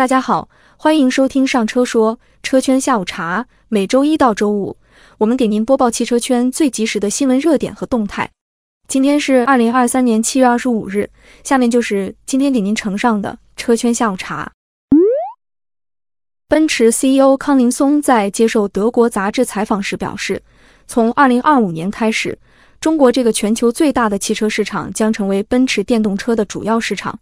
大家好，欢迎收听上车说车圈下午茶。每周一到周五，我们给您播报汽车圈最及时的新闻热点和动态。今天是二零二三年七月二十五日，下面就是今天给您呈上的车圈下午茶。奔驰 CEO 康林松在接受德国杂志采访时表示，从二零二五年开始，中国这个全球最大的汽车市场将成为奔驰电动车的主要市场。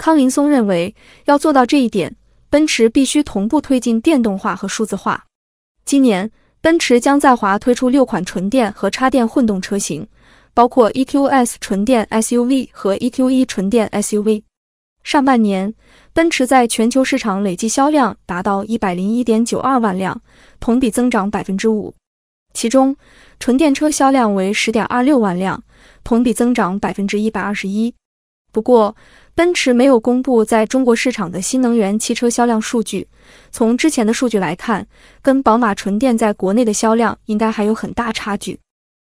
康林松认为，要做到这一点，奔驰必须同步推进电动化和数字化。今年，奔驰将在华推出六款纯电和插电混动车型，包括 EQS 纯电 SUV 和 EQE 纯电 SUV。上半年，奔驰在全球市场累计销量达到一百零一点九二万辆，同比增长百分之五。其中，纯电车销量为十点二六万辆，同比增长百分之一百二十一。不过，奔驰没有公布在中国市场的新能源汽车销量数据。从之前的数据来看，跟宝马纯电在国内的销量应该还有很大差距。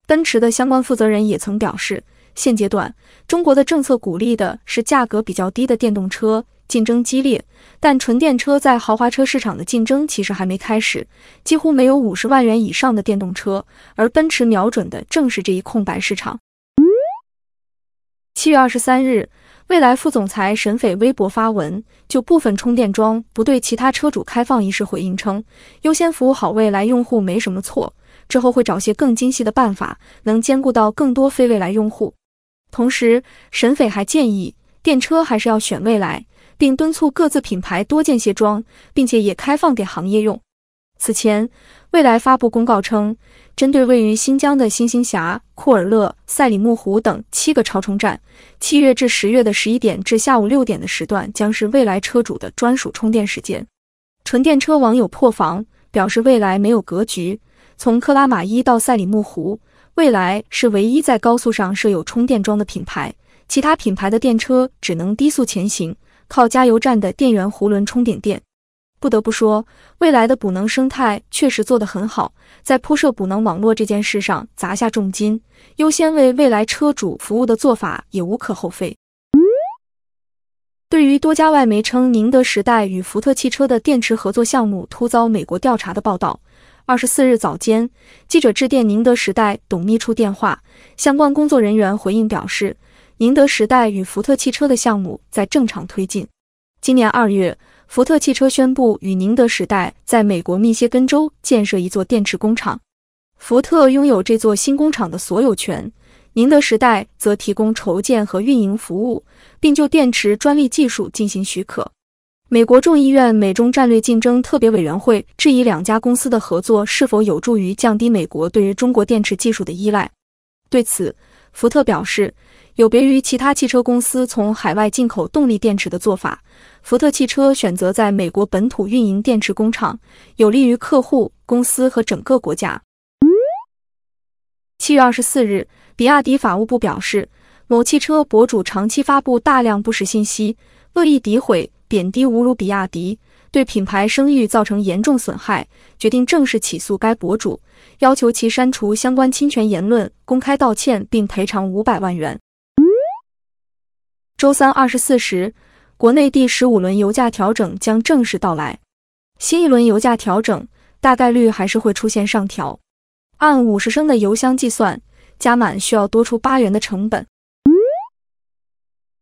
奔驰的相关负责人也曾表示，现阶段中国的政策鼓励的是价格比较低的电动车，竞争激烈，但纯电车在豪华车市场的竞争其实还没开始，几乎没有五十万元以上的电动车，而奔驰瞄准的正是这一空白市场。七月二十三日，未来副总裁沈斐微博发文，就部分充电桩不对其他车主开放一事回应称，优先服务好未来用户没什么错，之后会找些更精细的办法，能兼顾到更多非未来用户。同时，沈斐还建议电车还是要选未来，并敦促各自品牌多建些桩，并且也开放给行业用。此前，蔚来发布公告称。针对位于新疆的新兴峡、库尔勒、赛里木湖等七个超充站，七月至十月的十一点至下午六点的时段将是未来车主的专属充电时间。纯电车网友破防，表示未来没有格局。从克拉玛依到赛里木湖，未来是唯一在高速上设有充电桩的品牌，其他品牌的电车只能低速前行，靠加油站的电源壶轮充点电。不得不说，未来的补能生态确实做得很好，在铺设补能网络这件事上砸下重金，优先为未来车主服务的做法也无可厚非。对于多家外媒称宁德时代与福特汽车的电池合作项目突遭美国调查的报道，二十四日早间，记者致电宁德时代董秘处电话，相关工作人员回应表示，宁德时代与福特汽车的项目在正常推进。今年二月。福特汽车宣布与宁德时代在美国密歇根州建设一座电池工厂，福特拥有这座新工厂的所有权，宁德时代则提供筹建和运营服务，并就电池专利技术进行许可。美国众议院美中战略竞争特别委员会质疑两家公司的合作是否有助于降低美国对于中国电池技术的依赖。对此，福特表示。有别于其他汽车公司从海外进口动力电池的做法，福特汽车选择在美国本土运营电池工厂，有利于客户、公司和整个国家。七月二十四日，比亚迪法务部表示，某汽车博主长期发布大量不实信息，恶意诋毁、贬低、侮辱比亚迪，对品牌声誉造成严重损害，决定正式起诉该博主，要求其删除相关侵权言论，公开道歉并赔偿五百万元。周三二十四时，国内第十五轮油价调整将正式到来。新一轮油价调整大概率还是会出现上调。按五十升的油箱计算，加满需要多出八元的成本。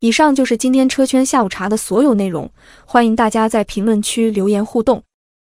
以上就是今天车圈下午茶的所有内容，欢迎大家在评论区留言互动。